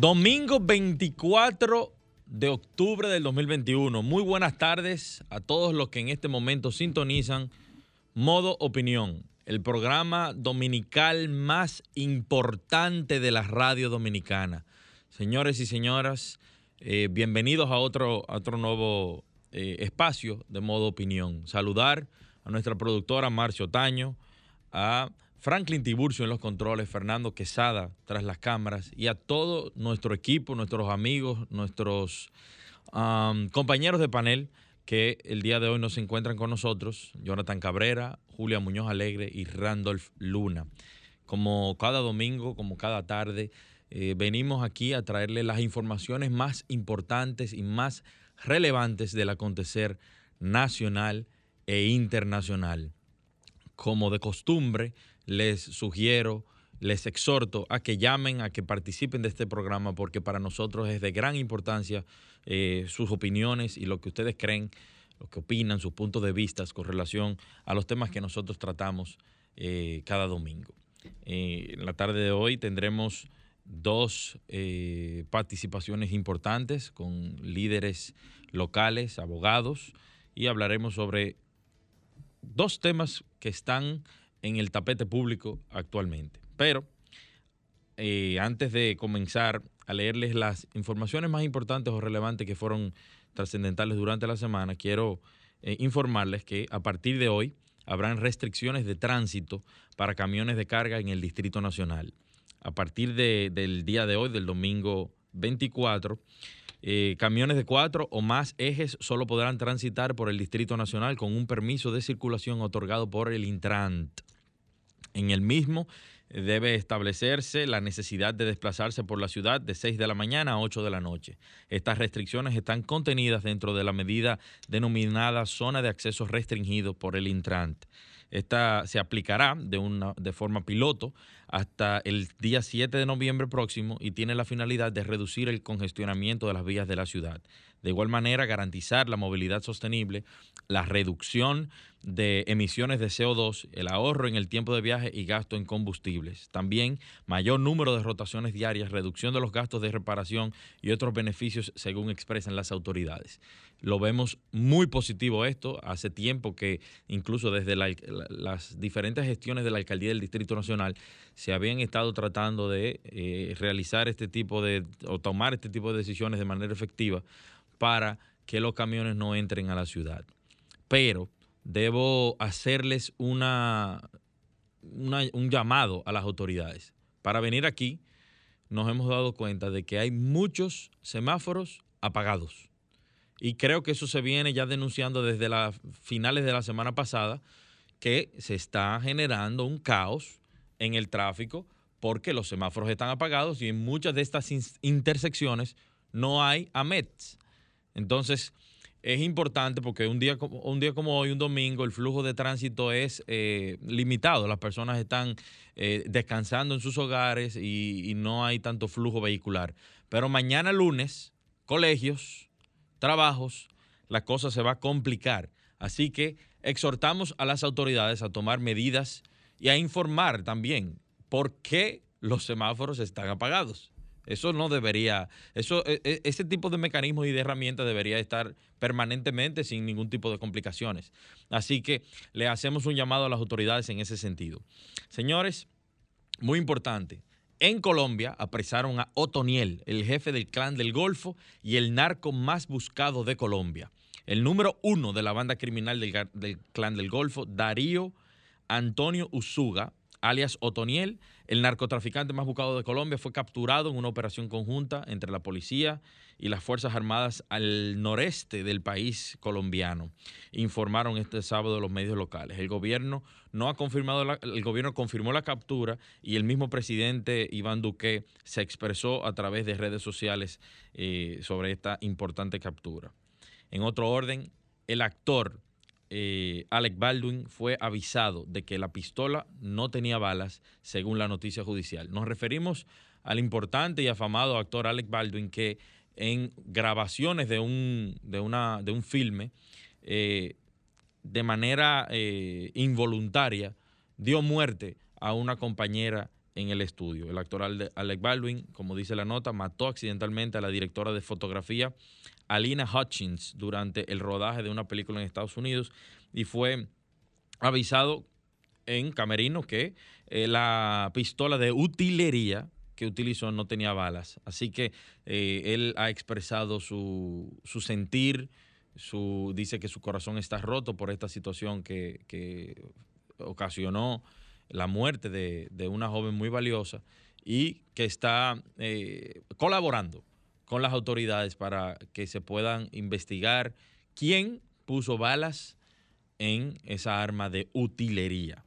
Domingo 24 de octubre del 2021. Muy buenas tardes a todos los que en este momento sintonizan Modo Opinión, el programa dominical más importante de la radio dominicana. Señores y señoras, eh, bienvenidos a otro, otro nuevo eh, espacio de Modo Opinión. Saludar a nuestra productora Marcio Taño, a Franklin Tiburcio en los controles, Fernando Quesada tras las cámaras y a todo nuestro equipo, nuestros amigos, nuestros compañeros de panel que el día de hoy nos encuentran con nosotros, Jonathan Cabrera, Julia Muñoz Alegre y Randolph Luna. Como cada domingo, como cada tarde, eh, venimos aquí a traerle las informaciones más importantes y más relevantes del acontecer nacional e internacional. Como de costumbre, les sugiero, les exhorto a que llamen, a que participen de este programa, porque para nosotros es de gran importancia eh, sus opiniones y lo que ustedes creen, lo que opinan, sus puntos de vista con relación a los temas que nosotros tratamos eh, cada domingo. Eh, en la tarde de hoy tendremos dos participaciones importantes con líderes locales, abogados, y hablaremos sobre dos temas que están en el tapete público actualmente. Pero eh, antes de comenzar a leerles las informaciones más importantes o relevantes que fueron trascendentales durante la semana, quiero eh, informarles que a partir de hoy habrán restricciones de tránsito para camiones de carga en el Distrito Nacional. A partir del día de hoy, del domingo 24, eh, camiones de cuatro o más ejes solo podrán transitar por el Distrito Nacional con un permiso de circulación otorgado por el Intrant. En el mismo eh, debe establecerse la necesidad de desplazarse por la ciudad de 6 de la mañana a 8 de la noche. Estas restricciones están contenidas dentro de la medida denominada zona de acceso restringido por el Intrant. Esta se aplicará de, una, de forma piloto hasta el día 7 de noviembre próximo y tiene la finalidad de reducir el congestionamiento de las vías de la ciudad. De igual manera, garantizar la movilidad sostenible, la reducción de emisiones de CO2, el ahorro en el tiempo de viaje y gasto en combustibles. También mayor número de rotaciones diarias, reducción de los gastos de reparación y otros beneficios según expresan las autoridades. Lo vemos muy positivo esto. Hace tiempo que incluso desde las diferentes gestiones de la Alcaldía del Distrito Nacional se habían estado tratando de eh, realizar este tipo de, o tomar este tipo de decisiones de manera efectiva para que los camiones no entren a la ciudad. Pero debo hacerles una, un llamado a las autoridades. Para venir aquí nos hemos dado cuenta de que hay muchos semáforos apagados. Y creo que eso se viene ya denunciando desde las finales de la semana pasada, que se está generando un caos en el tráfico porque los semáforos están apagados y en muchas de estas intersecciones no hay AMETs. Entonces, es importante porque un día, un día como hoy, un domingo, el flujo de tránsito es eh, limitado. Las personas están eh, descansando en sus hogares y, no hay tanto flujo vehicular. Pero mañana lunes, colegios, trabajos, la cosa se va a complicar. Así que exhortamos a las autoridades a tomar medidas y a informar también por qué los semáforos están apagados. Eso no debería, eso, e, e, ese tipo de mecanismos y de herramientas debería estar permanentemente sin ningún tipo de complicaciones. Así que le hacemos un llamado a las autoridades en ese sentido. Señores, muy importante. En Colombia apresaron a Otoniel, el jefe del clan del Golfo y el narco más buscado de Colombia. El número uno de la banda criminal del, clan del Golfo, Darío Antonio Usuga, alias Otoniel, el narcotraficante más buscado de Colombia, fue capturado en una operación conjunta entre la policía y las Fuerzas Armadas al noreste del país colombiano, informaron este sábado los medios locales. El gobierno no ha confirmado, el gobierno confirmó la captura y el mismo presidente Iván Duque se expresó a través de redes sociales eh, sobre esta importante captura. En otro orden, el actor eh, Alec Baldwin fue avisado de que la pistola no tenía balas, según la noticia judicial. Nos referimos al importante y afamado actor Alec Baldwin que en grabaciones de un, de una, de un filme, eh, de manera eh, involuntaria, dio muerte a una compañera en el estudio. El actor Alec Baldwin, como dice la nota, mató accidentalmente a la directora de fotografía Alina Hutchins durante el rodaje de una película en Estados Unidos y fue avisado en Camerino que eh, la pistola de utilería que utilizó no tenía balas. Así que eh, él ha expresado su, sentir, su, dice que su corazón está roto por esta situación que, ocasionó la muerte de, una joven muy valiosa y que está eh, colaborando con las autoridades para que se puedan investigar quién puso balas en esa arma de utilería.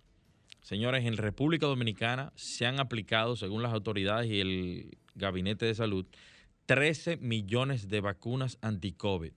Señores, en República Dominicana se han aplicado, según las autoridades y el Gabinete de Salud, 13 millones de vacunas anti-COVID.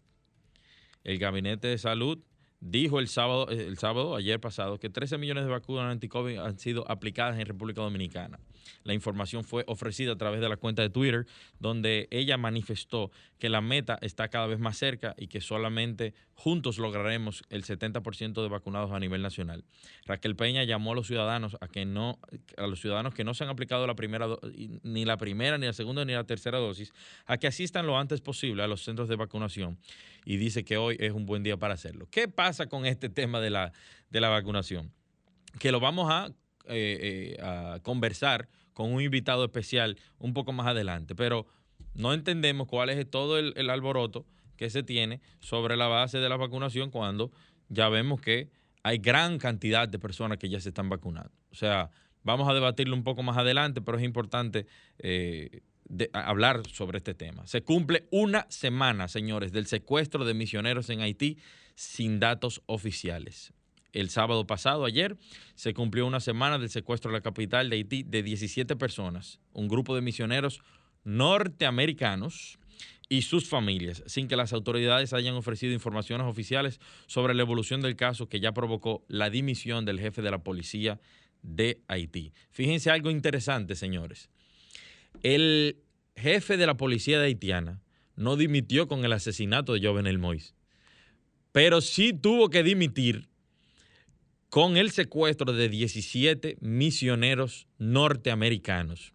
El Gabinete de Salud dijo el sábado, el sábado, ayer pasado, que 13 millones de vacunas anti-COVID han sido aplicadas en República Dominicana. La información fue ofrecida a través de la cuenta de Twitter, donde ella manifestó que la meta está cada vez más cerca y que solamente juntos lograremos el 70% de vacunados a nivel nacional. Raquel Peña llamó a los ciudadanos a que no, a los ciudadanos que no se han aplicado la primera ni la primera, ni la segunda, ni la tercera dosis, a que asistan lo antes posible a los centros de vacunación. Y dice que hoy es un buen día para hacerlo. ¿Qué pasa con este tema de la, de la vacunación? Que lo vamos a, eh, eh, a conversar con un invitado especial un poco más adelante, pero no entendemos cuál es todo el, alboroto que se tiene sobre la base de la vacunación cuando ya vemos que hay gran cantidad de personas que ya se están vacunando. O sea, vamos a debatirlo un poco más adelante, pero es importante eh, hablar sobre este tema. Se cumple una semana, señores, del secuestro de misioneros en Haití sin datos oficiales el sábado pasado, ayer, se cumplió una semana del secuestro de la capital de Haití de 17 personas, un grupo de misioneros norteamericanos y sus familias, sin que las autoridades hayan ofrecido informaciones oficiales sobre la evolución del caso que ya provocó la dimisión del jefe de la policía de Haití. Fíjense algo interesante, señores. El jefe de la policía de haitiana no dimitió con el asesinato de Jovenel Moïse, pero sí tuvo que dimitir con el secuestro de 17 misioneros norteamericanos.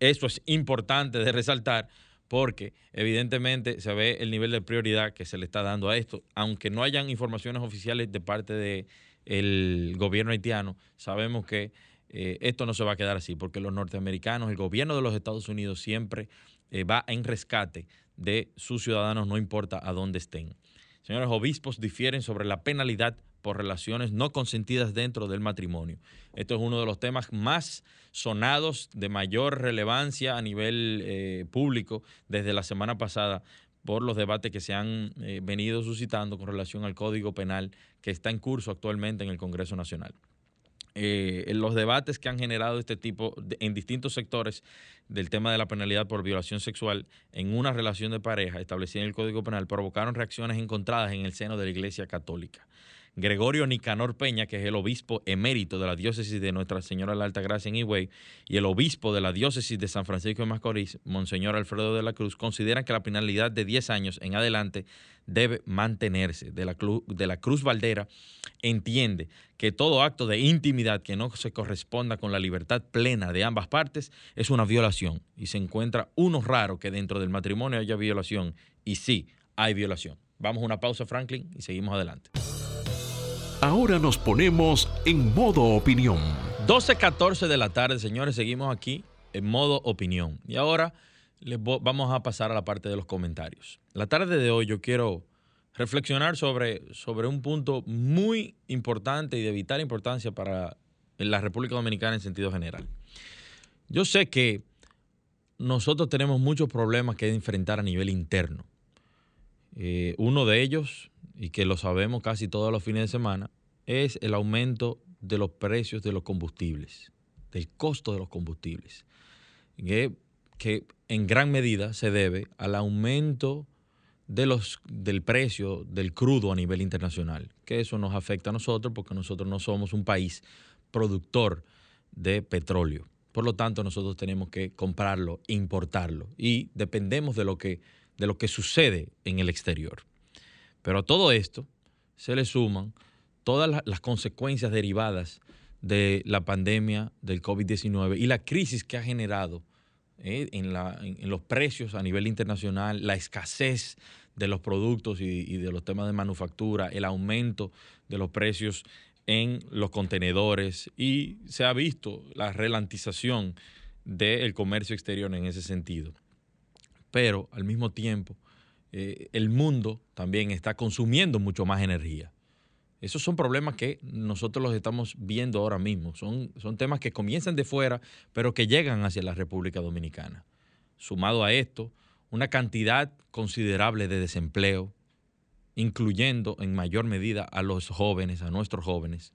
Eso es importante de resaltar porque evidentemente se ve el nivel de prioridad que se le está dando a esto, aunque no hayan informaciones oficiales de parte del gobierno haitiano, sabemos que eh, esto no se va a quedar así, porque los norteamericanos, el gobierno de los Estados Unidos siempre eh, va en rescate de sus ciudadanos, no importa a dónde estén. Señores obispos difieren sobre la penalidad por relaciones no consentidas dentro del matrimonio. Esto es uno de los temas más sonados, de mayor relevancia a nivel eh, público desde la semana pasada por los debates que se han eh, venido suscitando con relación al Código Penal que está en curso actualmente en el Congreso Nacional. Eh, los debates que han generado este tipo en distintos sectores del tema de la penalidad por violación sexual en una relación de pareja establecida en el Código Penal provocaron reacciones encontradas en el seno de la Iglesia Católica. Gregorio Nicanor Peña, que es el obispo emérito de la diócesis de Nuestra Señora de la Alta Gracia en Higüey, y el obispo de la diócesis de San Francisco de Macorís, Monseñor Alfredo de la Cruz, consideran que la penalidad de 10 años en adelante debe mantenerse. De la, de la Cruz Valdera entiende que todo acto de intimidad que no se corresponda con la libertad plena de ambas partes es una violación y se encuentra uno raro que dentro del matrimonio haya violación y sí, hay violación. Vamos a una pausa, Franklin, y seguimos adelante. Ahora nos ponemos en modo opinión. 12.14 de la tarde, señores, seguimos aquí en modo opinión. Y ahora les vamos a pasar a la parte de los comentarios. La tarde de hoy yo quiero reflexionar sobre, sobre un punto muy importante y de vital importancia para la República Dominicana en sentido general. Yo sé que nosotros tenemos muchos problemas que enfrentar a nivel interno. Eh, uno de ellos, y que lo sabemos casi todos los fines de semana, es el aumento de los precios de los combustibles, del costo de los combustibles, que, que en gran medida se debe al aumento de los, del precio del crudo a nivel internacional, que eso nos afecta a nosotros porque nosotros no somos un país productor de petróleo. Por lo tanto, nosotros tenemos que comprarlo, importarlo y dependemos de lo que, de lo que sucede en el exterior. Pero a todo esto se le suman todas las consecuencias derivadas de la pandemia del COVID-19 y la crisis que ha generado eh, en, los precios a nivel internacional, la escasez de los productos y, de los temas de manufactura, el aumento de los precios en los contenedores y se ha visto la relantización del comercio exterior en ese sentido. Pero al mismo tiempo, eh, el mundo también está consumiendo mucho más energía. Esos son problemas que nosotros los estamos viendo ahora mismo. Son, son temas que comienzan de fuera, pero que llegan hacia la República Dominicana. Sumado a esto, una cantidad considerable de desempleo, incluyendo en mayor medida a los jóvenes, a nuestros jóvenes.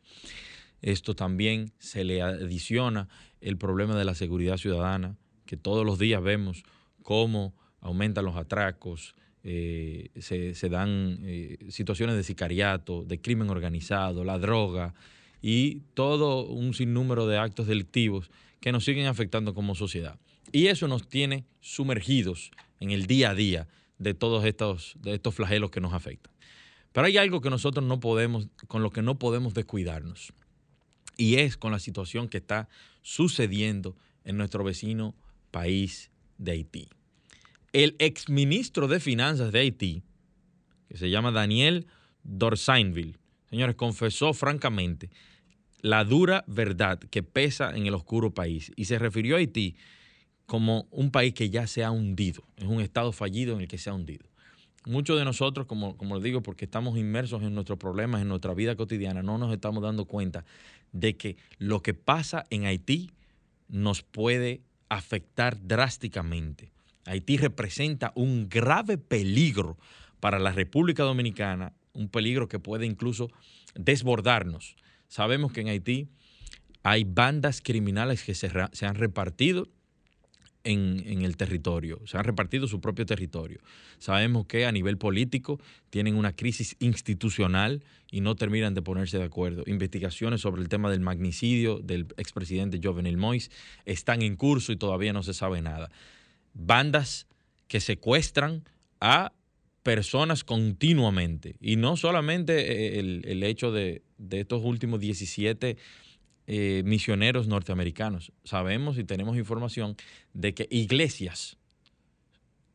Esto también se le adiciona el problema de la seguridad ciudadana, que todos los días vemos cómo aumentan los atracos, eh, se, dan eh, situaciones de sicariato, de crimen organizado, la droga y todo un sinnúmero de actos delictivos que nos siguen afectando como sociedad. Y eso nos tiene sumergidos en el día a día de todos estos, de estos flagelos que nos afectan. Pero hay algo que nosotros no podemos, con lo que no podemos descuidarnos. Y es con la situación que está sucediendo en nuestro vecino país de Haití el exministro de Finanzas de Haití, que se llama Daniel Dorsainville, señores, confesó francamente la dura verdad que pesa en el oscuro país y se refirió a Haití como un país que ya se ha hundido, es un estado fallido en el que se ha hundido. Muchos de nosotros, como, como digo, porque estamos inmersos en nuestros problemas, en nuestra vida cotidiana, no nos estamos dando cuenta de que lo que pasa en Haití nos puede afectar drásticamente. Haití representa un grave peligro para la República Dominicana, un peligro que puede incluso desbordarnos. Sabemos que en Haití hay bandas criminales que se, han repartido en, el territorio, se han repartido su propio territorio. Sabemos que a nivel político tienen una crisis institucional y no terminan de ponerse de acuerdo. Investigaciones sobre el tema del magnicidio del expresidente Jovenel Moïse están en curso y todavía no se sabe nada bandas que secuestran a personas continuamente. Y no solamente eh, el, hecho de, estos últimos 17 eh, misioneros norteamericanos. Sabemos y tenemos información de que iglesias,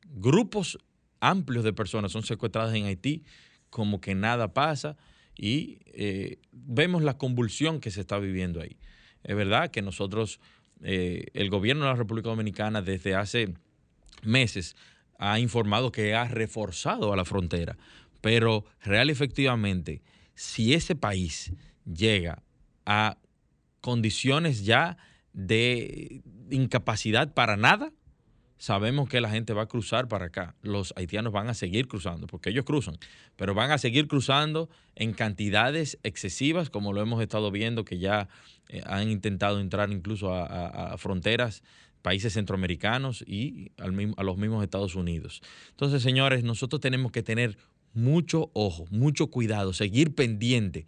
grupos amplios de personas son secuestradas en Haití como que nada pasa y eh, vemos la convulsión que se está viviendo ahí. Es verdad que nosotros, el gobierno de la República Dominicana desde hace meses ha informado que ha reforzado a la frontera, pero real efectivamente, si ese país llega a condiciones ya de incapacidad para nada, sabemos que la gente va a cruzar para acá. Los haitianos van a seguir cruzando, porque ellos cruzan, pero van a seguir cruzando en cantidades excesivas, como lo hemos estado viendo, que ya eh, han intentado entrar incluso a fronteras países centroamericanos y a los mismos Estados Unidos. Entonces, señores, nosotros tenemos que tener mucho ojo, mucho cuidado, seguir pendiente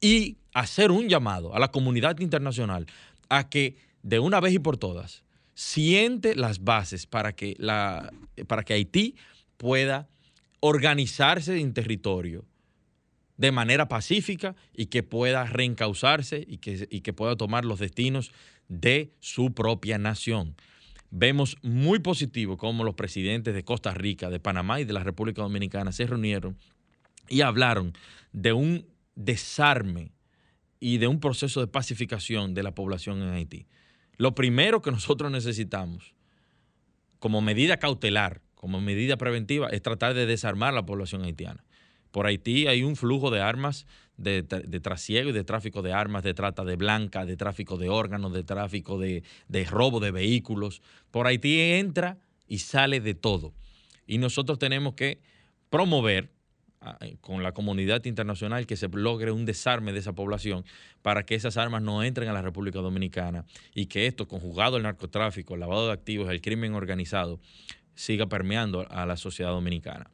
y hacer un llamado a la comunidad internacional a que de una vez y por todas siente las bases para que, la, para que Haití pueda organizarse en territorio de manera pacífica y que pueda reencauzarse y que, y que pueda tomar los destinos de su propia nación. Vemos muy positivo cómo los presidentes de Costa Rica, de Panamá y de la República Dominicana se reunieron y hablaron de un desarme y de un proceso de pacificación de la población en Haití. Lo primero que nosotros necesitamos como medida cautelar, como medida preventiva, es tratar de desarmar la población haitiana. Por Haití hay un flujo de armas de, trasiego y de tráfico de armas, de trata de blanca, de tráfico de órganos, de tráfico de, de robo de vehículos. Por Haití entra y sale de todo. Y nosotros tenemos que promover eh, con la comunidad internacional que se logre un desarme de esa población para que esas armas no entren a la República Dominicana y que esto, conjugado el narcotráfico, el lavado de activos, el crimen organizado, siga permeando a la sociedad dominicana.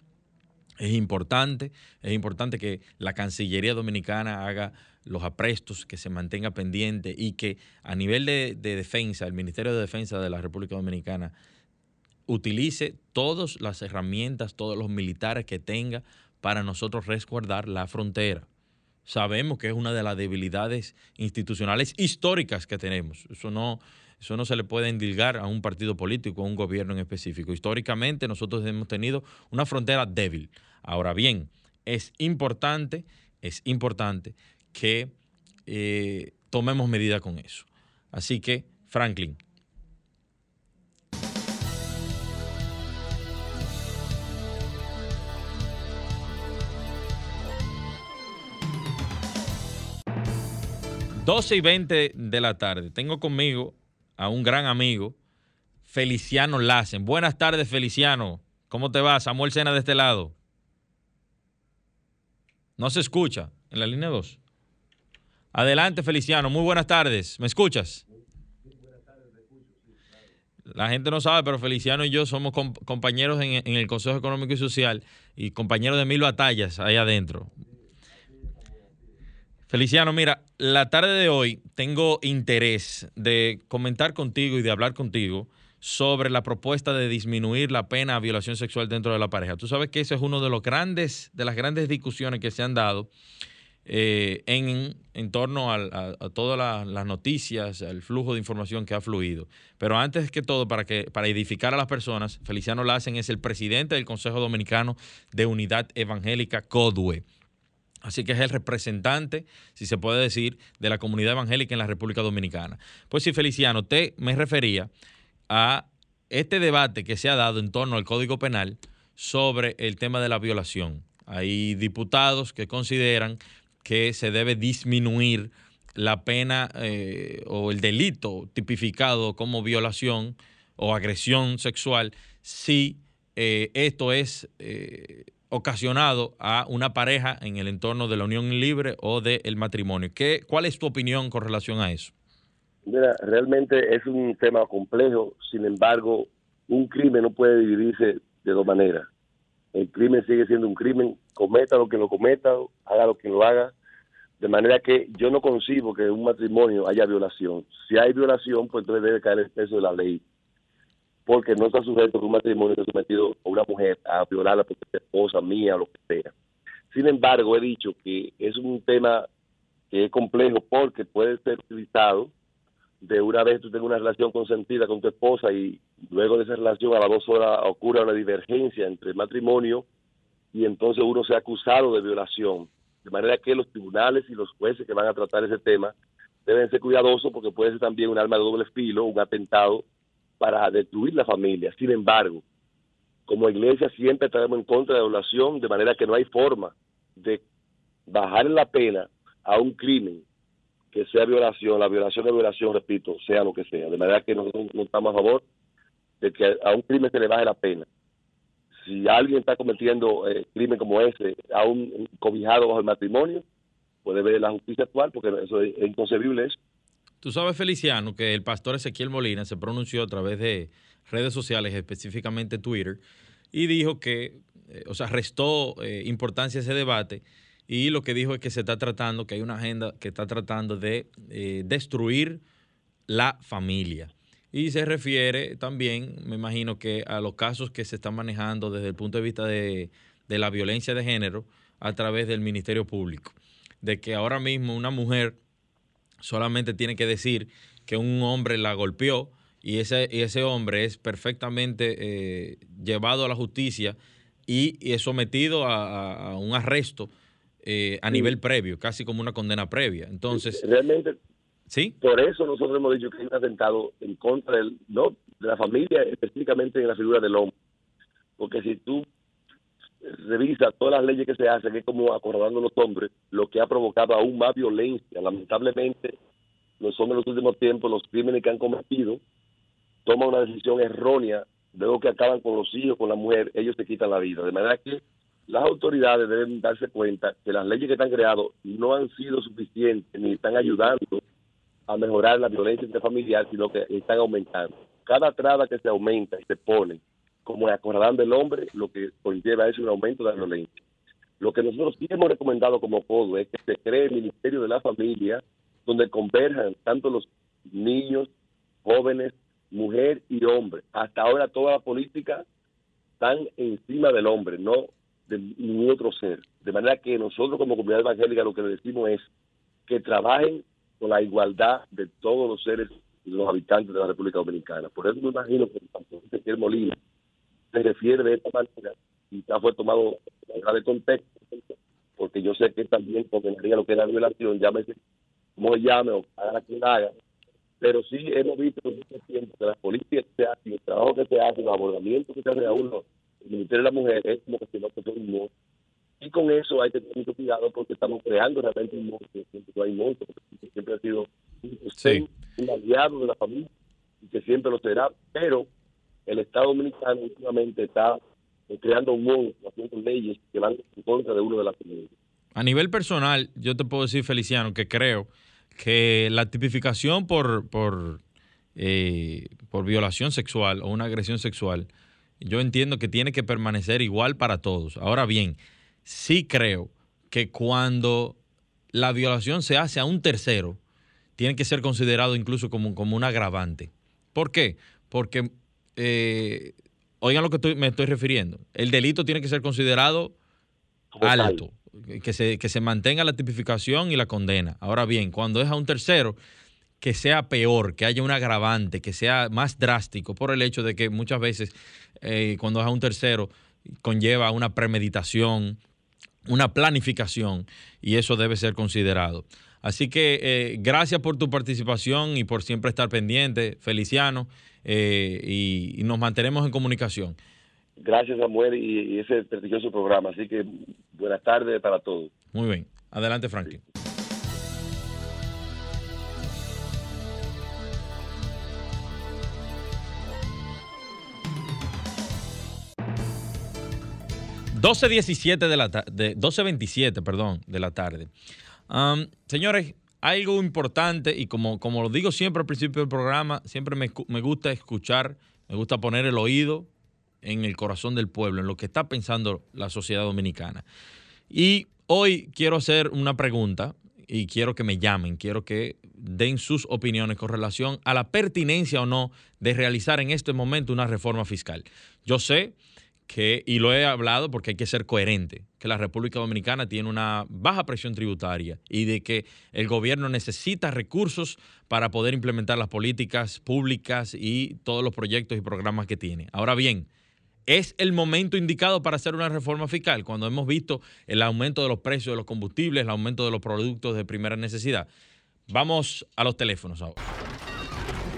Es importante, es importante que la Cancillería Dominicana haga los aprestos, que se mantenga pendiente y que a nivel de, de defensa, el Ministerio de Defensa de la República Dominicana utilice todas las herramientas, todos los militares que tenga para nosotros resguardar la frontera. Sabemos que es una de las debilidades institucionales históricas que tenemos. Eso no, eso no se le puede endilgar a un partido político, a un gobierno en específico. Históricamente nosotros hemos tenido una frontera débil. Ahora bien, es importante, es importante que eh, tomemos medida con eso. Así que, Franklin, 12 y 20 de la tarde. Tengo conmigo a un gran amigo, Feliciano Lassen. Buenas tardes, Feliciano. ¿Cómo te va? Samuel Sena de este lado. No se escucha en la línea 2. Adelante, Feliciano. Muy buenas tardes. ¿Me escuchas? La gente no sabe, pero Feliciano y yo somos compañeros en, en, el Consejo Económico y Social y compañeros de mil batallas ahí adentro. Feliciano, mira, la tarde de hoy tengo interés de comentar contigo y de hablar contigo sobre la propuesta de disminuir la pena a violación sexual dentro de la pareja. Tú sabes que eso es uno de los grandes, de las grandes discusiones que se han dado eh, en, torno a, todas las noticias, al flujo de información que ha fluido. Pero antes que todo, para, que, para edificar a las personas, Feliciano Lassen es el presidente del Consejo Dominicano de Unidad Evangélica CODUE. Así que es el representante, si se puede decir, de la comunidad evangélica en la República Dominicana. Pues sí, Feliciano, te me refería a este debate que se ha dado en torno al Código Penal sobre el tema de la violación. Hay diputados que consideran que se debe disminuir la pena eh, o el delito tipificado como violación o agresión sexual si eh, esto es eh, ocasionado a una pareja en el entorno de la unión libre o del matrimonio. ¿Qué, ¿Cuál es tu opinión con relación a eso? Mira, realmente es un tema complejo, sin embargo, un crimen no puede dividirse de dos maneras. El crimen sigue siendo un crimen, cometa lo que lo cometa, haga lo que lo haga, de manera que yo no concibo que en un matrimonio haya violación. Si hay violación, pues entonces debe caer el peso de la ley porque no está sujeto que un matrimonio esté sometido a una mujer a violarla porque es esposa mía o lo que sea. Sin embargo, he dicho que es un tema que es complejo porque puede ser utilizado de una vez tú tengas una relación consentida con tu esposa y luego de esa relación a las dos horas ocurre una divergencia entre el matrimonio y entonces uno sea acusado de violación. De manera que los tribunales y los jueces que van a tratar ese tema deben ser cuidadosos porque puede ser también un arma de doble filo, un atentado para destruir la familia. Sin embargo, como iglesia siempre estaremos en contra de la violación, de manera que no hay forma de bajar la pena a un crimen que sea violación, la violación de violación, repito, sea lo que sea. De manera que nosotros no estamos a favor de que a un crimen se le baje la pena. Si alguien está cometiendo eh, crimen como ese, a cobijado bajo el matrimonio, puede ver la justicia actual, porque eso es, inconcebible eso. Tú sabes, Feliciano, que el pastor Ezequiel Molina se pronunció a través de redes sociales, específicamente Twitter, y dijo que, eh, o sea, restó eh, importancia a ese debate y lo que dijo es que se está tratando, que hay una agenda que está tratando de eh, destruir la familia. Y se refiere también, me imagino que a los casos que se están manejando desde el punto de vista de, de la violencia de género a través del Ministerio Público. De que ahora mismo una mujer solamente tiene que decir que un hombre la golpeó y ese, ese hombre es perfectamente eh, llevado a la justicia y, es sometido a, un arresto eh, a nivel previo, casi como una condena previa. Entonces, realmente, ¿sí? por eso nosotros hemos dicho que hay un atentado en contra del, no, de la familia, específicamente en la figura del hombre. Porque si tú revisa todas las leyes que se hacen, es como acordando los hombres, lo que ha provocado aún más violencia. Lamentablemente, los hombres en los últimos tiempos, los crímenes que han cometido, toman una decisión errónea, luego que acaban con los hijos, con la mujer, ellos se quitan la vida. De manera que las autoridades deben darse cuenta que las leyes que están creadas no han sido suficientes ni están ayudando a mejorar la violencia intrafamiliar, sino que están aumentando. Cada traba que se aumenta y se pone como acordando del hombre, lo que conlleva es un aumento de la violencia. Lo que nosotros sí hemos recomendado como CODO es que se cree el Ministerio de la Familia, donde converjan tanto los niños, jóvenes, mujer y hombre. Hasta ahora toda la política están encima del hombre, no de ningún otro ser. De manera que nosotros como comunidad evangélica lo que le decimos es que trabajen con la igualdad de todos los seres, los habitantes de la República Dominicana. Por eso me imagino que el señor Molina se refiere de esta manera, ya fue tomado fuera de contexto, porque yo sé que también condenaría lo que es la violación, llámese como llame o haga quien haga, pero sí hemos visto en este tiempo que las políticas que se hacen, el trabajo que se hace, los abordamientos que se hace a uno, el Ministerio de la Mujer, es como que si no fuese un monstruo. Y con eso hay que tener mucho cuidado porque estamos creando realmente un monstruo, siempre hay monstruo, porque siempre ha sido un, un aliado de la familia y que siempre lo será, pero el Estado Dominicano últimamente está eh, creando un monstruo, haciendo leyes que van en contra de uno de las comunidades. A nivel personal, yo te puedo decir, Feliciano, que creo que la tipificación por, por, eh, por violación sexual o una agresión sexual, yo entiendo que tiene que permanecer igual para todos. Ahora bien, sí creo que cuando la violación se hace a un tercero, tiene que ser considerado incluso como, como un agravante. ¿Por qué? Porque eh, oigan lo que me estoy refiriendo, el delito tiene que ser considerado alto, que se, que se mantenga la tipificación y la condena. Ahora bien, cuando es a un tercero, que sea peor, que haya un agravante, que sea más drástico, por el hecho de que muchas veces eh, cuando es a un tercero conlleva una premeditación, una planificación, y eso debe ser considerado. Así que eh, gracias por tu participación y por siempre estar pendiente, Feliciano. Eh, y, nos mantenemos en comunicación. Gracias, Samuel, y, y ese prestigioso programa. Así que buenas tardes para todos. Muy bien. Adelante, Franklin. 12.17 de la tarde, 12.27, perdón, de la tarde. señores, algo importante y como, como lo digo siempre al principio del programa, siempre me, me, gusta escuchar, me gusta poner el oído en el corazón del pueblo, en lo que está pensando la sociedad dominicana. Y hoy quiero hacer una pregunta y quiero que me llamen, quiero que den sus opiniones con relación a la pertinencia o no de realizar en este momento una reforma fiscal. Yo sé que, y lo he hablado porque hay que ser coherente, que la República Dominicana tiene una baja presión tributaria y de que el gobierno necesita recursos para poder implementar las políticas públicas y todos los proyectos y programas que tiene. Ahora bien, es el momento indicado para hacer una reforma fiscal cuando hemos visto el aumento de los precios de los combustibles, el aumento de los productos de primera necesidad. Vamos a los teléfonos ahora.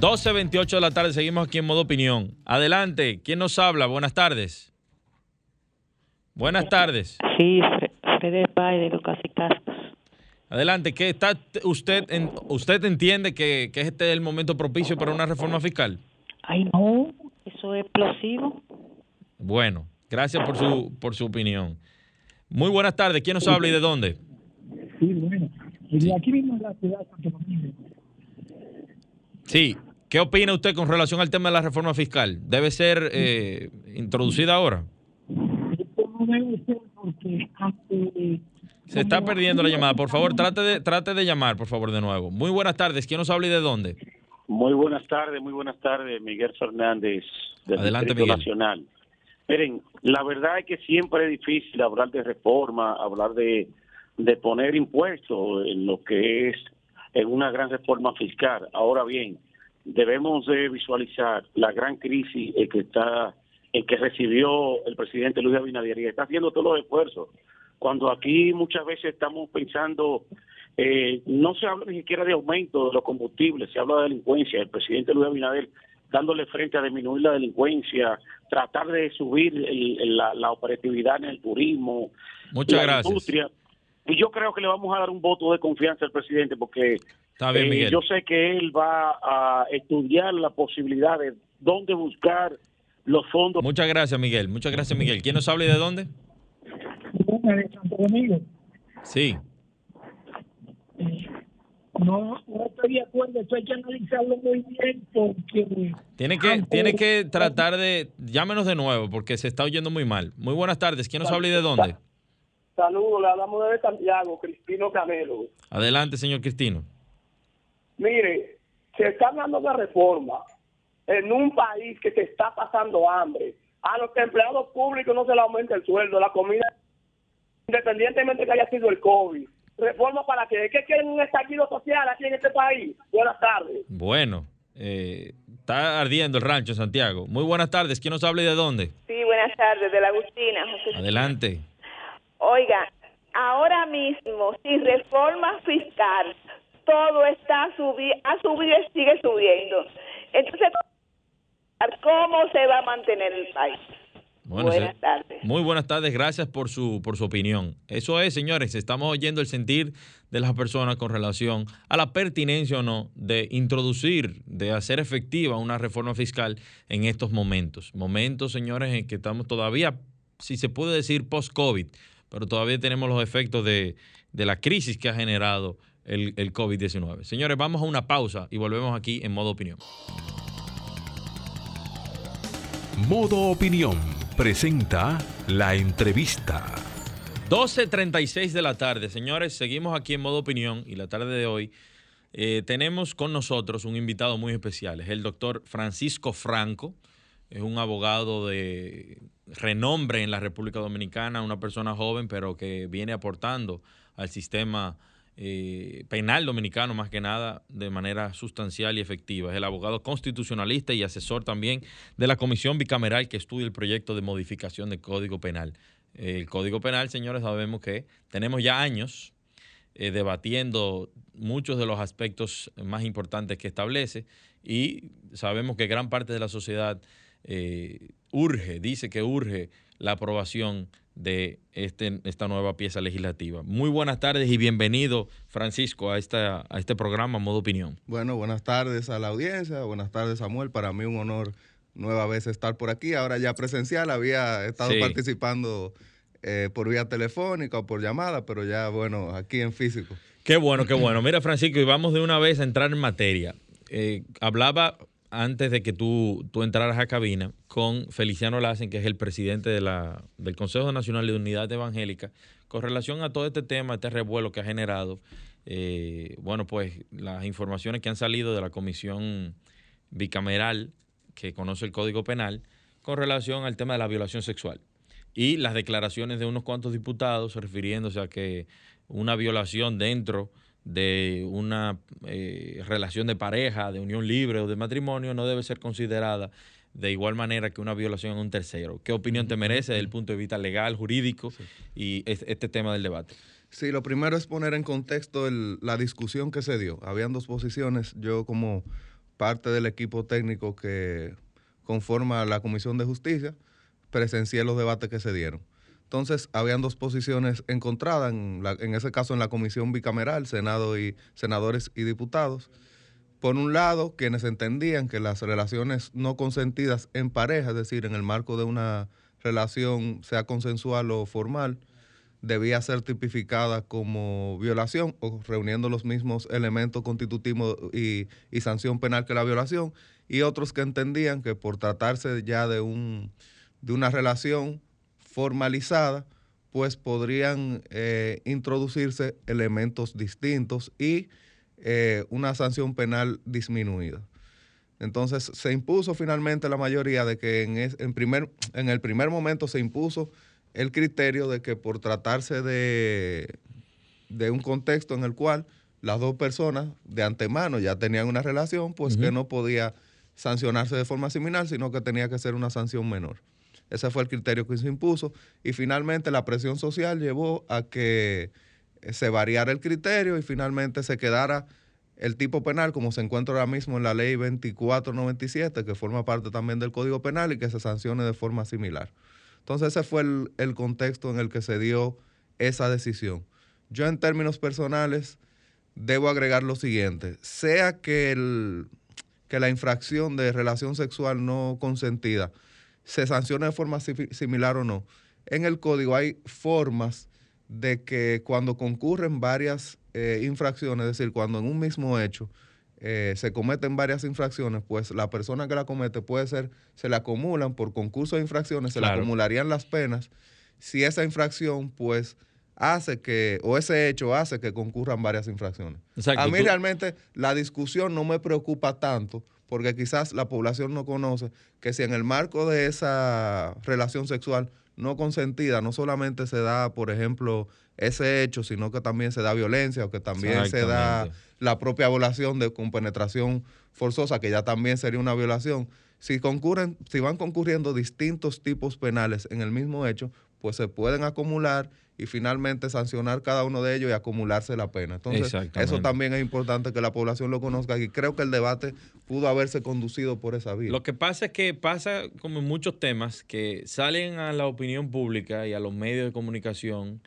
12.28 de la tarde, seguimos aquí en modo opinión. Adelante, ¿quién nos habla? Buenas tardes. Buenas tardes. Sí, Fred Pay de Lucas y Cascos. Adelante, ¿qué está usted usted entiende que, que este es el momento propicio para una reforma fiscal? Ay, no, eso es explosivo. Bueno, gracias por su por su opinión. Muy buenas tardes, ¿quién nos habla y de dónde? Sí, bueno, aquí mismo en la ciudad de Santo Domingo. Sí, ¿Qué opina usted con relación al tema de la reforma fiscal? ¿Debe ser eh, introducida ahora? Se está perdiendo la llamada. Por favor, trate de, trate de llamar, por favor, de nuevo. Muy buenas tardes. ¿Quién nos habla y de dónde? Muy buenas tardes, muy buenas tardes. Miguel Fernández, del Adelante, Distrito Nacional. Miren, la verdad es que siempre es difícil hablar de reforma, hablar de, de poner impuestos en lo que es en una gran reforma fiscal. Ahora bien, debemos de visualizar la gran crisis en que está en que recibió el presidente Luis Abinader y está haciendo todos los esfuerzos. Cuando aquí muchas veces estamos pensando, eh, no se habla ni siquiera de aumento de los combustibles, se habla de delincuencia. El presidente Luis Abinader dándole frente a disminuir la delincuencia, tratar de subir la, operatividad en el turismo, Muchas la industria. Y yo creo que le vamos a dar un voto de confianza al presidente porque eh, yo sé que él va a estudiar la posibilidad de dónde buscar los fondos. Muchas gracias, Miguel. Muchas gracias, Miguel. ¿Quién nos habla y de dónde? De Santo Domingo. Sí. No, no estoy de acuerdo, esto hay que analizarlo muy bien porque... Tiene que, tiene que tratar de... Llámenos de nuevo porque se está oyendo muy mal. Muy buenas tardes. ¿Quién nos habla y de dónde? Saludos, le hablamos de Santiago, Cristino Camelo. Adelante, señor Cristino. Mire, se está hablando de reforma en un país que se está pasando hambre. A los empleados públicos no se les aumenta el sueldo, la comida, independientemente que haya sido el COVID reforma para que, ¿qué quieren un estallido social aquí en este país? Buenas tardes. Bueno, eh, está ardiendo el rancho Santiago. Muy buenas tardes. ¿Quién nos habla y de dónde? Sí, buenas tardes, de la Agustina. Adelante. Oiga, ahora mismo, sin reforma fiscal, todo está subiendo, ha subido y sigue subiendo. Entonces, ¿cómo se va a mantener el país? buenas tardes. Muy buenas tardes, gracias por su, por su opinión. Eso es, señores, estamos oyendo el sentir de las personas con relación a la pertinencia o no de introducir, de hacer efectiva una reforma fiscal en estos momentos. Momentos, señores, en que estamos todavía, si se puede decir, post-COVID, pero todavía tenemos los efectos de, la crisis que ha generado el, el COVID-19. Señores, vamos a una pausa y volvemos aquí en modo opinión. Modo opinión presenta la entrevista. 12.36 de la tarde, señores, seguimos aquí en modo opinión y la tarde de hoy eh, tenemos con nosotros un invitado muy especial, es el doctor Francisco Franco, es un abogado de renombre en la República Dominicana, una persona joven pero que viene aportando al sistema eh, penal dominicano más que nada de manera sustancial y efectiva. Es el abogado constitucionalista y asesor también de la comisión bicameral que estudia el proyecto de modificación del Código Penal. El Código Penal, señores, sabemos que tenemos ya años eh, debatiendo muchos de los aspectos más importantes que establece y sabemos que gran parte de la sociedad eh, urge, dice que urge la aprobación de este, esta nueva pieza legislativa. Muy buenas tardes y bienvenido, Francisco, a, esta, a este programa Modo Opinión. Bueno, buenas tardes a la audiencia, buenas tardes, Samuel. Para mí un honor nueva vez estar por aquí, ahora ya presencial, había estado participando eh, por vía telefónica o por llamada, pero ya, bueno, aquí en físico. Qué bueno, qué bueno. Mira, Francisco, y vamos de una vez a entrar en materia. Eh, hablaba antes de que tú, tú entraras a cabina con Feliciano Lassen, que es el presidente de la, del Consejo Nacional de Unidad Evangélica, con relación a todo este tema, este revuelo que ha generado, eh, bueno, pues las informaciones que han salido de la comisión bicameral que conoce el Código Penal con relación al tema de la violación sexual. Y las declaraciones de unos cuantos diputados refiriéndose a que una violación dentro de una eh, relación de pareja, de unión libre o de matrimonio no debe ser considerada de igual manera que una violación a un tercero. ¿Qué opinión te merece desde el punto de vista legal, jurídico y este tema del debate? Sí, lo primero es poner en contexto la discusión que se dio. Habían dos posiciones. Yo como parte del equipo técnico que conforma la Comisión de Justicia, presencié los debates que se dieron. Entonces, habían dos posiciones encontradas, en, en ese caso en la comisión bicameral, Senado y senadores y diputados. Por un lado, quienes entendían que las relaciones no consentidas en pareja, es decir, en el marco de una relación, sea consensual o formal, debía ser tipificada como violación o reuniendo los mismos elementos constitutivos y, y sanción penal que la violación, y otros que entendían que por tratarse ya de, un, de una relación formalizada, pues podrían eh, introducirse elementos distintos y eh, una sanción penal disminuida. Entonces se impuso finalmente la mayoría de que en, es- en primer, en el primer momento se impuso el criterio de que por tratarse de, de un contexto en el cual las dos personas de antemano ya tenían una relación, pues que no podía sancionarse de forma similar, sino que tenía que ser una sanción menor. Ese fue el criterio que se impuso y finalmente la presión social llevó a que eh, se variara el criterio y finalmente se quedara el tipo penal como se encuentra ahora mismo en la ley 2497, que forma parte también del Código Penal y que se sancione de forma similar. Entonces ese fue el, contexto en el que se dio esa decisión. Yo en términos personales debo agregar lo siguiente, sea que, el, que la infracción de relación sexual no consentida se sancione de forma si- similar o no, en el código hay formas de que cuando concurren varias eh, infracciones, es decir, cuando en un mismo hecho eh, se cometen varias infracciones, pues la persona que la comete puede ser, se le acumulan por concurso de infracciones, se le acumularían las penas. Si esa infracción, pues, hace que, o ese hecho hace que concurran varias infracciones. Exacto, A mí realmente la discusión no me preocupa tanto, porque quizás la población no conoce que si en el marco de esa relación sexual no consentida, no solamente se da, por ejemplo, ese hecho, sino que también se da violencia o que también se da la propia violación de con penetración forzosa, que ya también sería una violación. Si concurren, si van concurriendo distintos tipos penales en el mismo hecho, pues se pueden acumular y finalmente sancionar cada uno de ellos y acumularse la pena. Entonces, eso también es importante que la población lo conozca y creo que el debate pudo haberse conducido por esa vía. Lo que pasa es que pasa como en muchos temas que salen a la opinión pública y a los medios de comunicación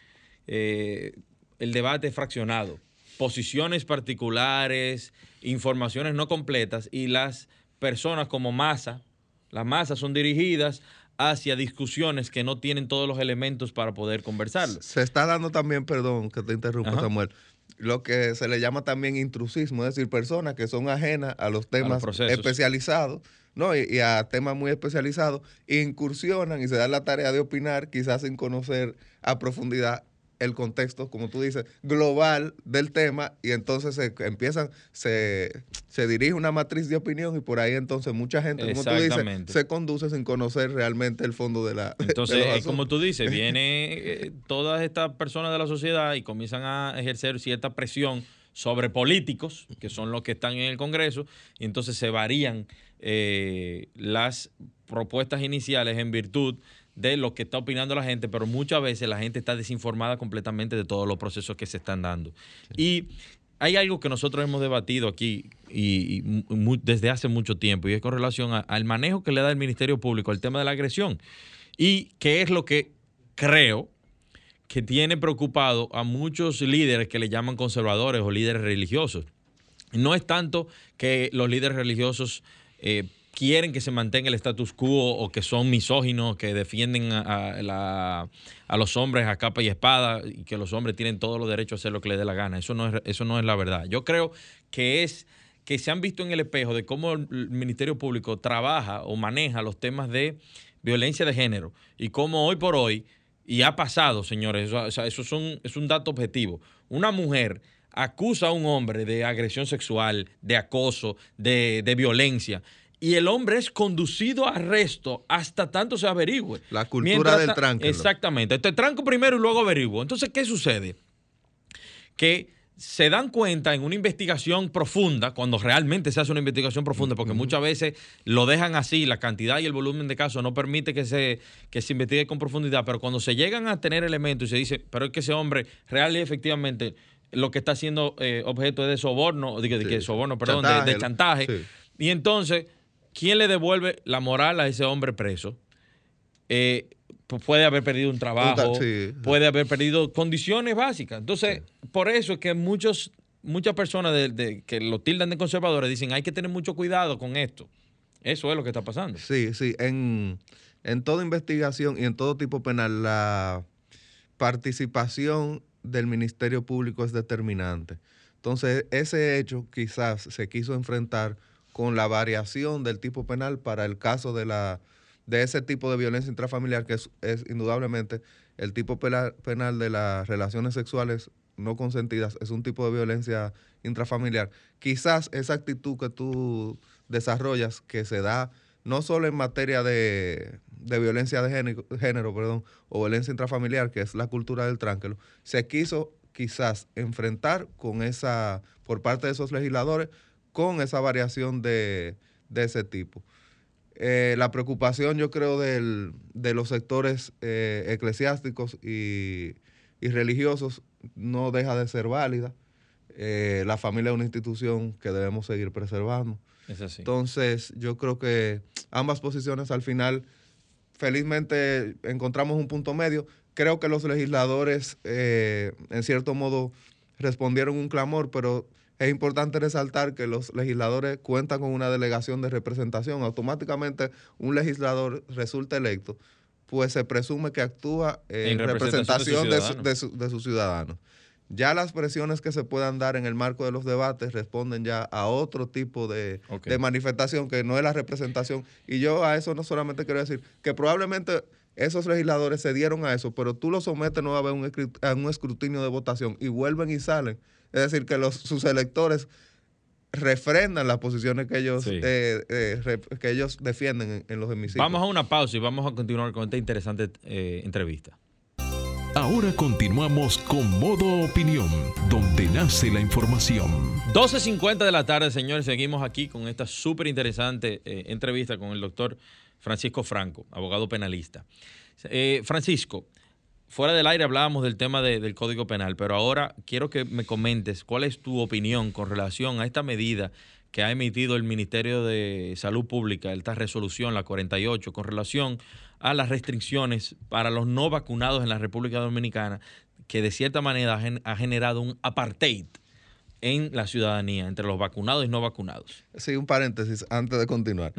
eh, el debate es fraccionado. Posiciones particulares, informaciones no completas y las personas como masa, las masas son dirigidas hacia discusiones que no tienen todos los elementos para poder conversarlo. Se está dando también, perdón que te interrumpa Ajá. Samuel, lo que se le llama también intrusismo, es decir, personas que son ajenas a los temas especializados, ¿no? Y, y a temas muy especializados, incursionan y se dan la tarea de opinar, quizás sin conocer a profundidad el contexto, como tú dices, global del tema, y entonces se empiezan, se, se dirige una matriz de opinión y por ahí entonces mucha gente, como tú dices, se conduce sin conocer realmente el fondo de la... Entonces, es como tú dices, viene eh, todas estas personas de la sociedad y comienzan a ejercer cierta presión sobre políticos, que son los que están en el Congreso, y entonces se varían eh, las propuestas iniciales en virtud de lo que está opinando la gente, pero muchas veces la gente está desinformada completamente de todos los procesos que se están dando. Y hay algo que nosotros hemos debatido aquí y, desde hace mucho tiempo, y es con relación a- al manejo que le da el Ministerio Público al tema de la agresión. Y qué es lo que creo que tiene preocupado a muchos líderes que le llaman conservadores o líderes religiosos. No es tanto que los líderes religiosos eh, quieren que se mantenga el status quo o que son misóginos, que defienden a, la- a los hombres a capa y espada y que los hombres tienen todos los derechos a hacer lo que les dé la gana. Eso no es, eso no es la verdad. Yo creo que es que se han visto en el espejo de cómo el Ministerio Público trabaja o maneja los temas de violencia de género y cómo hoy por hoy, y ha pasado, señores, eso, o es un dato objetivo, una mujer acusa a un hombre de agresión sexual, de acoso, de violencia. Y el hombre es conducido a arresto hasta tanto se averigüe. La cultura Mientras del tránquelo. Exactamente. Te tranco primero y luego averiguo. Entonces, ¿qué sucede? que se dan cuenta en una investigación profunda, cuando realmente se hace una investigación profunda, porque muchas veces lo dejan así, la cantidad y el volumen de casos no permite que se, que se investigue con profundidad, pero cuando se llegan a tener elementos y se dice, pero es que ese hombre real y efectivamente lo que está siendo eh, objeto es de soborno, de, de que soborno, perdón, de- de, Chantaje. chantaje, Sí. y entonces, ¿quién le devuelve la moral a ese hombre preso? Eh, pu- puede haber perdido un trabajo, sí. puede haber perdido condiciones básicas. Entonces, por eso es que muchos, muchas personas de, de- que lo tildan de conservadores dicen hay que tener mucho cuidado con esto. Eso es lo que está pasando. Sí, sí. En, en toda investigación y en todo tipo penal, la participación del Ministerio Público es determinante. Entonces, ese hecho quizás se quiso enfrentar con la variación del tipo penal para el caso de la de ese tipo de violencia intrafamiliar, que es, es indudablemente el tipo penal de las relaciones sexuales no consentidas, es un tipo de violencia intrafamiliar. Quizás esa actitud que tú desarrollas que se da no solo en materia de, de violencia de género, género, perdón, o violencia intrafamiliar, que es la cultura del tránquelo, se quiso quizás enfrentar con esa, por parte de esos legisladores, con esa variación de, de ese tipo. Eh, la preocupación, yo creo, del, de los sectores eh, eclesiásticos y, y, religiosos no deja de ser válida. Eh, la familia es una institución que debemos seguir preservando. Es así. Entonces, yo creo que ambas posiciones al final, felizmente encontramos un punto medio. Creo que los legisladores, en cierto modo, respondieron un clamor, pero es importante resaltar que los legisladores cuentan con una delegación de representación. Automáticamente un legislador resulta electo, pues se presume que actúa en, representación, de, sus ciudadanos. Ya las presiones que se puedan dar en el marco de los debates responden ya a otro tipo de, de manifestación que no es la representación. Y yo a eso no solamente quiero decir que probablemente esos legisladores se dieron a eso, pero tú lo sometes un, a un escrutinio de votación y vuelven y salen es decir, que los, sus electores refrendan las posiciones que ellos, eh, eh, que ellos defienden en, los hemiciclos. Vamos a una pausa y vamos a continuar con esta interesante eh, entrevista. Ahora continuamos con Modo Opinión, donde nace la información. 12.50 de la tarde, señores, seguimos aquí con esta súper interesante entrevista con el doctor Francisco Franco, abogado penalista. Francisco, fuera del aire hablábamos del tema del Código Penal, pero ahora quiero que me comentes cuál es tu opinión con relación a esta medida que ha emitido el Ministerio de Salud Pública, esta resolución, la 48, con relación a las restricciones para los no vacunados en la República Dominicana, que de cierta manera ha generado un apartheid en la ciudadanía entre los vacunados y no vacunados. Sí, un paréntesis antes de continuar.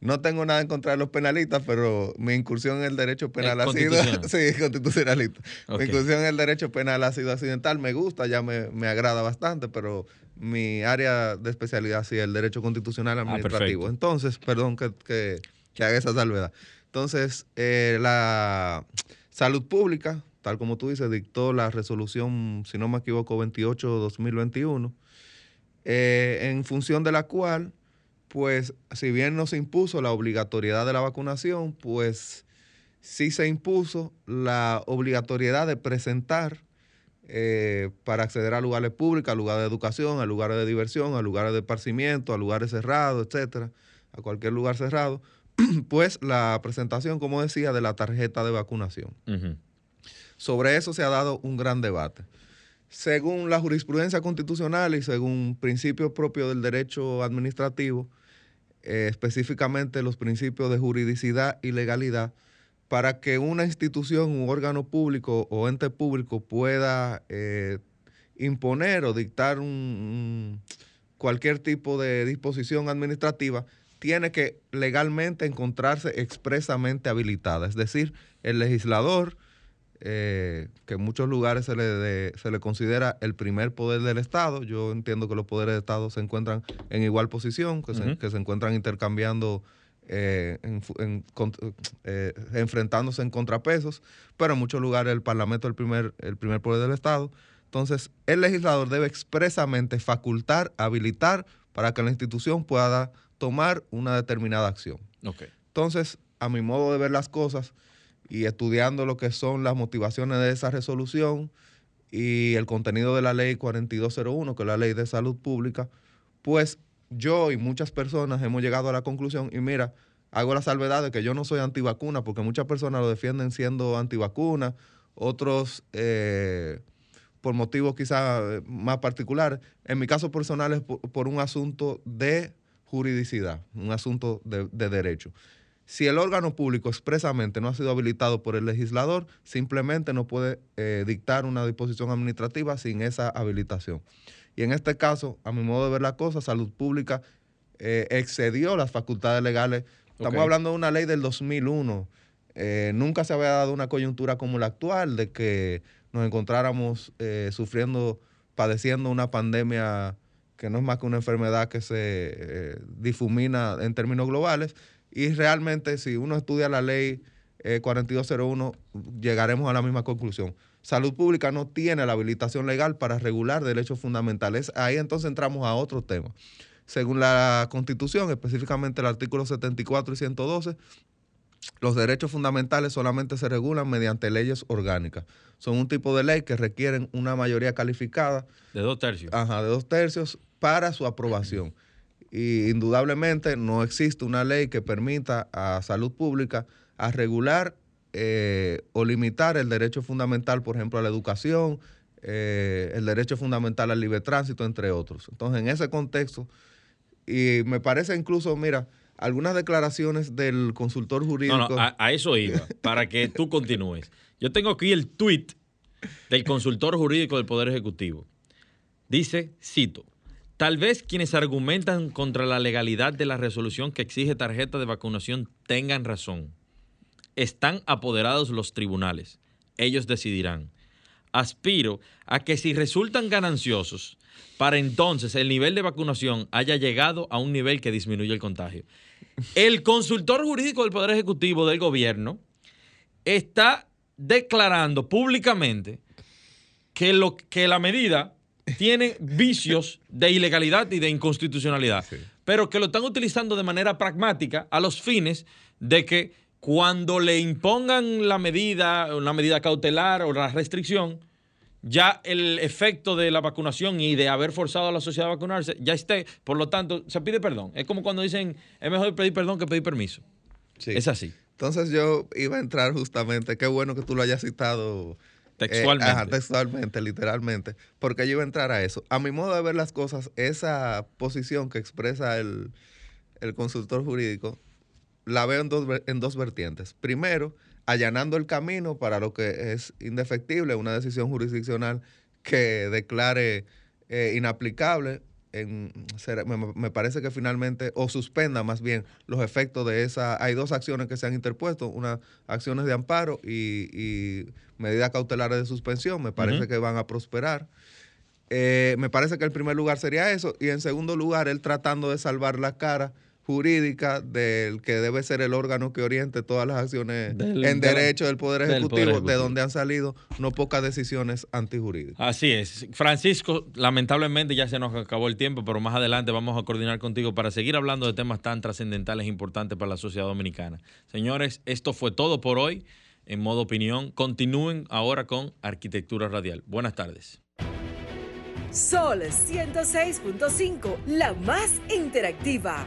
No tengo nada en contra de los penalistas, pero mi incursión en el derecho penal ha sido. sí, constitucionalista. Mi incursión en el derecho penal ha sido accidental. Me gusta, ya me, agrada bastante, pero mi área de especialidad sí es el derecho constitucional ah, administrativo. Entonces, perdón que, que, haga esa salvedad. Entonces, eh, la salud pública tal como tú dices, dictó la resolución, si no me equivoco, 28-2021, eh, en función de la cual, pues, si bien no se impuso la obligatoriedad de la vacunación, pues sí se impuso la obligatoriedad de presentar eh, para acceder a lugares públicos, a lugares de educación, a lugares de diversión, a lugares de esparcimiento, a lugares cerrados, etcétera, a cualquier lugar cerrado, pues la presentación, como decía, de la tarjeta de vacunación. Sobre eso se ha dado un gran debate. Según la jurisprudencia constitucional y según principios propios del derecho administrativo, eh, específicamente los principios de juridicidad y legalidad, para que una institución, un órgano público o ente público pueda eh, imponer o dictar cualquier tipo de disposición administrativa, tiene que legalmente encontrarse expresamente habilitada. Es decir, el legislador eh, que en muchos lugares se le, se le considera el primer poder del Estado. Yo entiendo que los poderes del Estado se encuentran en igual posición, que, se, encuentran intercambiando, eh, eh, enfrentándose en contrapesos, pero en muchos lugares el Parlamento es el primer, el primer poder del Estado. Entonces, el legislador debe expresamente facultar, habilitar para que la institución pueda tomar una determinada acción. Entonces, a mi modo de ver las cosas, y estudiando lo que son las motivaciones de esa resolución y el contenido de la ley 4201, que es la ley de salud pública, pues yo y muchas personas hemos llegado a la conclusión, y mira, hago la salvedad de que yo no soy antivacuna, porque muchas personas lo defienden siendo antivacuna, otros eh, por motivos quizás más particulares. En mi caso personal es por, un asunto de juridicidad, un asunto de derecho. Si el órgano público expresamente no ha sido habilitado por el legislador, simplemente no puede eh, dictar una disposición administrativa sin esa habilitación. Y en este caso, a mi modo de ver la cosa, salud pública eh, excedió las facultades legales. Estamos hablando de una ley del 2001. Eh, nunca se había dado una coyuntura como la actual, de que nos encontráramos sufriendo, padeciendo una pandemia que no es más que una enfermedad que se difumina en términos globales y realmente, si uno estudia la ley 4201, eh, llegaremos a la misma conclusión. Salud Pública no tiene la habilitación legal para regular derechos fundamentales. Ahí entonces entramos a otro tema. según la Constitución, específicamente el artículo 74 y 112, los derechos fundamentales solamente se regulan mediante leyes orgánicas. Son un tipo de ley que requieren una mayoría calificada. De dos tercios. Ajá, de dos tercios para su aprobación. Y indudablemente no existe una ley que permita a salud pública a regular eh, o limitar el derecho fundamental, por ejemplo, a la educación, eh, el derecho fundamental al libre tránsito, entre otros. Entonces, en ese contexto, y me parece incluso, mira, algunas declaraciones del consultor jurídico. No, no, a, a eso iba, para que tú continúes. Yo tengo aquí el tweet del consultor jurídico del Poder Ejecutivo. Dice, cito, tal vez quienes argumentan contra la legalidad de la resolución que exige tarjeta de vacunación tengan razón. Están apoderados los tribunales. Ellos decidirán. Aspiro a que si resultan gananciosos, para entonces el nivel de vacunación haya llegado a un nivel que disminuya el contagio. El consultor jurídico del Poder Ejecutivo del gobierno está declarando públicamente que, lo, que la medida tiene vicios de ilegalidad y de inconstitucionalidad, pero que lo están utilizando de manera pragmática a los fines de que cuando le impongan la medida, una medida cautelar o la restricción, ya el efecto de la vacunación y de haber forzado a la sociedad a vacunarse ya esté. Por lo tanto, se pide perdón. Es como cuando dicen, es mejor pedir perdón que pedir permiso. Es así. Entonces yo iba a entrar justamente, qué bueno que tú lo hayas citado. Textualmente. Ajá, textualmente, literalmente. Porque yo iba a entrar a eso. A mi modo de ver las cosas, esa posición que expresa el, el consultor jurídico, la veo en dos, en dos vertientes. Primero, allanando el camino para lo que es indefectible, una decisión jurisdiccional que declare eh, inaplicable. En, me, me, parece que finalmente, o suspenda más bien los efectos de esa. Hay dos acciones que se han interpuesto, unas acciones de amparo y, y, medidas cautelares de suspensión, me parece uh -huh. que van a prosperar. Eh, me parece que el primer lugar sería eso, y en segundo lugar, él tratando de salvar la cara jurídica del que debe ser el órgano que oriente todas las acciones del, en derecho del poder, del ejecutivo, poder Ejecutivo, de donde han salido no pocas decisiones antijurídicas. Así es. Francisco, lamentablemente ya se nos acabó el tiempo, pero más adelante vamos a coordinar contigo para seguir hablando de temas tan trascendentales e importantes para la sociedad dominicana. Señores, esto fue todo por hoy en modo opinión. Continúen ahora con Arquitectura Radial. Buenas tardes. Sol 106.5, la más interactiva